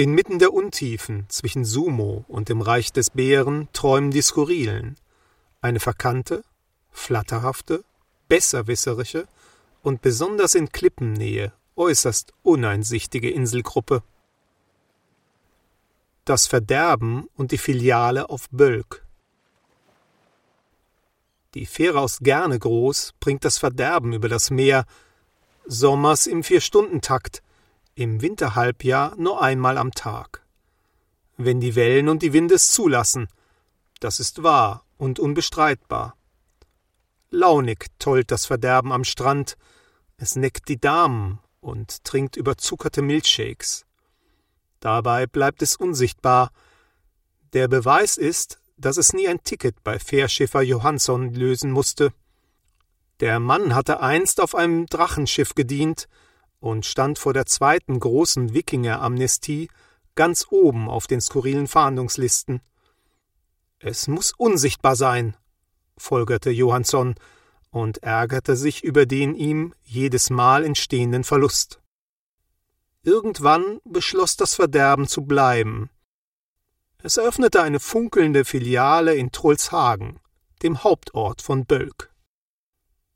Inmitten der Untiefen zwischen Sumo und dem Reich des Bären träumen die Skurrilen. Eine verkannte, flatterhafte, besserwisserische und besonders in Klippennähe äußerst uneinsichtige Inselgruppe. Das Verderben und die Filiale auf Bölk. Die Fähre aus Gernegroß bringt das Verderben über das Meer, sommers im Vier-Stunden-Takt, im Winterhalbjahr nur einmal am Tag. Wenn die Wellen und die Winde es zulassen, das ist wahr und unbestreitbar. Launig tollt das Verderben am Strand, es neckt die Damen und trinkt überzuckerte Milchshakes. Dabei bleibt es unsichtbar. Der Beweis ist, dass es nie ein Ticket bei Fährschiffer Johansson lösen musste. Der Mann hatte einst auf einem Drachenschiff gedient und stand vor der zweiten großen Wikinger-Amnestie ganz oben auf den skurrilen Fahndungslisten. Es muss unsichtbar sein, folgerte Johansson und ärgerte sich über den ihm jedes Mal entstehenden Verlust. Irgendwann beschloss das Verderben zu bleiben. Es eröffnete eine funkelnde Filiale in Trolshagen, dem Hauptort von Bölk.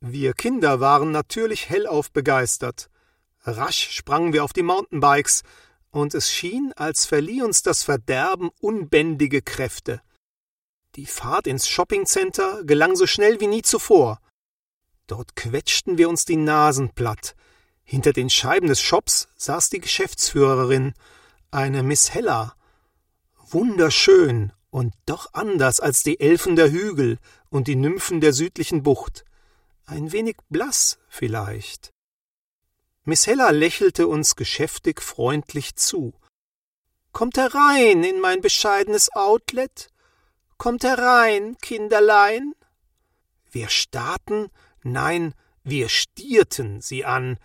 Wir Kinder waren natürlich hellauf begeistert, Rasch sprangen wir auf die Mountainbikes, und es schien, als verlieh uns das Verderben unbändige Kräfte. Die Fahrt ins Shoppingcenter gelang so schnell wie nie zuvor. Dort quetschten wir uns die Nasen platt. Hinter den Scheiben des Shops saß die Geschäftsführerin, eine Miss Hella. Wunderschön und doch anders als die Elfen der Hügel und die Nymphen der südlichen Bucht. Ein wenig blass vielleicht. Miss Hella lächelte uns geschäftig freundlich zu. Kommt herein in mein bescheidenes Outlet. Kommt herein, Kinderlein. Wir starrten, nein, wir stierten sie an.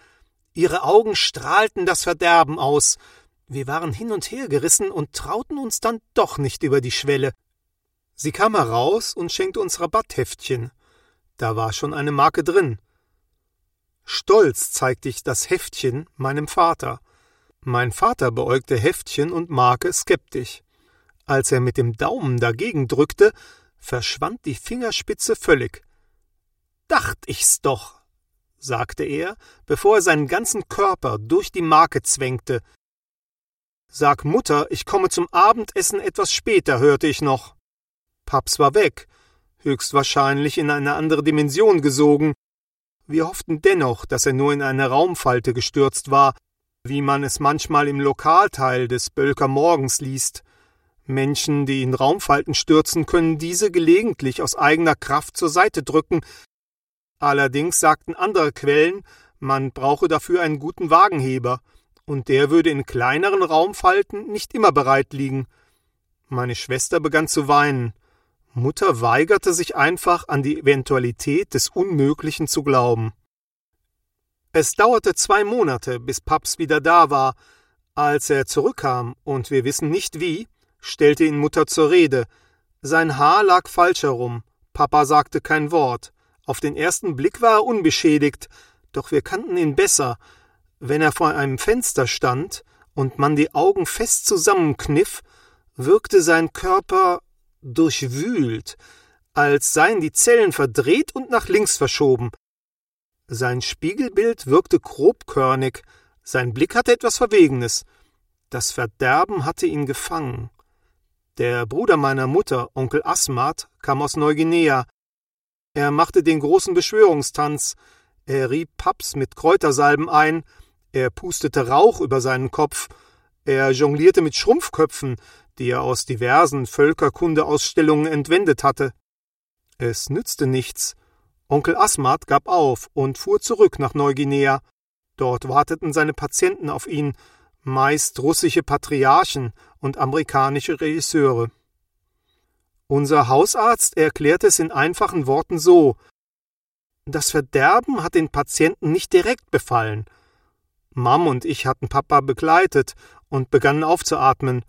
Ihre Augen strahlten das Verderben aus. Wir waren hin und her gerissen und trauten uns dann doch nicht über die Schwelle. Sie kam heraus und schenkte uns Rabattheftchen. Da war schon eine Marke drin. Stolz zeigte ich das Heftchen meinem Vater. Mein Vater beäugte Heftchen und Marke skeptisch. Als er mit dem Daumen dagegen drückte, verschwand die Fingerspitze völlig. Dacht ich's doch, sagte er, bevor er seinen ganzen Körper durch die Marke zwängte. Sag Mutter, ich komme zum Abendessen etwas später, hörte ich noch. Paps war weg, höchstwahrscheinlich in eine andere Dimension gesogen, wir hofften dennoch, dass er nur in eine Raumfalte gestürzt war, wie man es manchmal im Lokalteil des Bölker Morgens liest. Menschen, die in Raumfalten stürzen, können diese gelegentlich aus eigener Kraft zur Seite drücken. Allerdings sagten andere Quellen, man brauche dafür einen guten Wagenheber, und der würde in kleineren Raumfalten nicht immer bereit liegen. Meine Schwester begann zu weinen. Mutter weigerte sich einfach an die Eventualität des Unmöglichen zu glauben. Es dauerte zwei Monate, bis Paps wieder da war. Als er zurückkam, und wir wissen nicht wie, stellte ihn Mutter zur Rede. Sein Haar lag falsch herum. Papa sagte kein Wort. Auf den ersten Blick war er unbeschädigt, doch wir kannten ihn besser. Wenn er vor einem Fenster stand und man die Augen fest zusammenkniff, wirkte sein Körper durchwühlt, als seien die Zellen verdreht und nach links verschoben. Sein Spiegelbild wirkte grobkörnig, sein Blick hatte etwas Verwegenes. Das Verderben hatte ihn gefangen. Der Bruder meiner Mutter, Onkel Asmat, kam aus Neuguinea. Er machte den großen Beschwörungstanz. Er rieb Paps mit Kräutersalben ein. Er pustete Rauch über seinen Kopf. Er jonglierte mit Schrumpfköpfen, die er aus diversen Völkerkundeausstellungen entwendet hatte. Es nützte nichts. Onkel Asmat gab auf und fuhr zurück nach Neuguinea. Dort warteten seine Patienten auf ihn, meist russische Patriarchen und amerikanische Regisseure. Unser Hausarzt erklärte es in einfachen Worten so Das Verderben hat den Patienten nicht direkt befallen. Mam und ich hatten Papa begleitet und begannen aufzuatmen.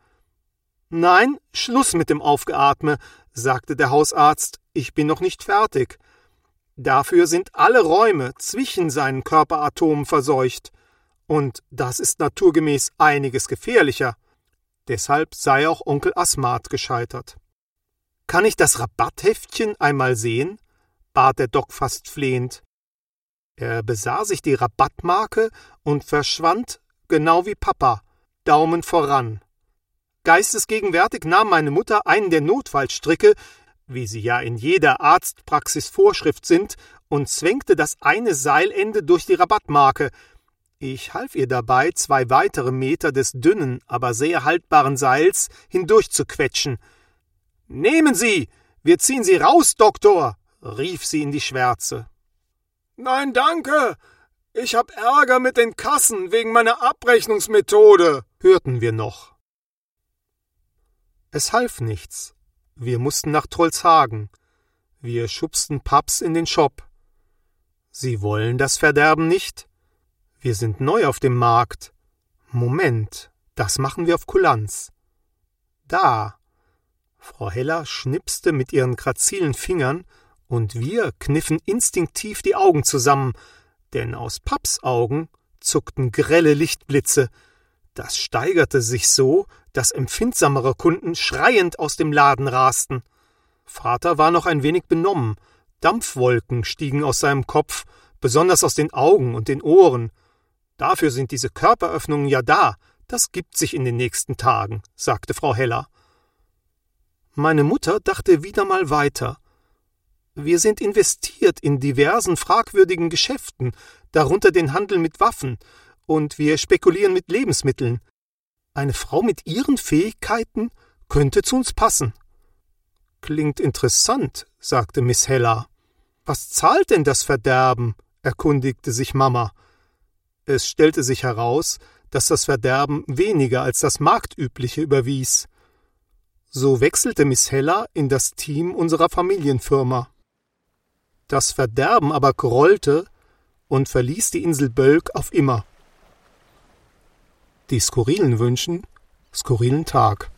Nein, Schluss mit dem Aufgeatme, sagte der Hausarzt, ich bin noch nicht fertig. Dafür sind alle Räume zwischen seinen Körperatomen verseucht. Und das ist naturgemäß einiges gefährlicher. Deshalb sei auch Onkel Asmat gescheitert. Kann ich das Rabattheftchen einmal sehen? bat der Doc fast flehend. Er besah sich die Rabattmarke und verschwand, genau wie Papa, Daumen voran. Geistesgegenwärtig nahm meine Mutter einen der Notfallstricke, wie sie ja in jeder Arztpraxis Vorschrift sind, und zwängte das eine Seilende durch die Rabattmarke. Ich half ihr dabei, zwei weitere Meter des dünnen, aber sehr haltbaren Seils hindurchzuquetschen. Nehmen Sie! Wir ziehen Sie raus, Doktor! rief sie in die Schwärze. Nein, danke! Ich hab Ärger mit den Kassen wegen meiner Abrechnungsmethode, hörten wir noch. Es half nichts. Wir mussten nach Trollshagen. Wir schubsten Paps in den Shop. Sie wollen das Verderben nicht? Wir sind neu auf dem Markt. Moment, das machen wir auf Kulanz. Da. Frau Heller schnipste mit ihren grazilen Fingern, und wir kniffen instinktiv die Augen zusammen, denn aus Paps Augen zuckten grelle Lichtblitze. Das steigerte sich so, dass empfindsamere Kunden schreiend aus dem Laden rasten. Vater war noch ein wenig benommen. Dampfwolken stiegen aus seinem Kopf, besonders aus den Augen und den Ohren. Dafür sind diese Körperöffnungen ja da. Das gibt sich in den nächsten Tagen, sagte Frau Heller. Meine Mutter dachte wieder mal weiter. Wir sind investiert in diversen fragwürdigen Geschäften, darunter den Handel mit Waffen, und wir spekulieren mit Lebensmitteln. Eine Frau mit ihren Fähigkeiten könnte zu uns passen. Klingt interessant, sagte Miss Heller. Was zahlt denn das Verderben? erkundigte sich Mama. Es stellte sich heraus, dass das Verderben weniger als das Marktübliche überwies. So wechselte Miss Heller in das Team unserer Familienfirma. Das Verderben aber grollte und verließ die Insel Bölk auf immer. Die Skurrilen wünschen skurrilen Tag.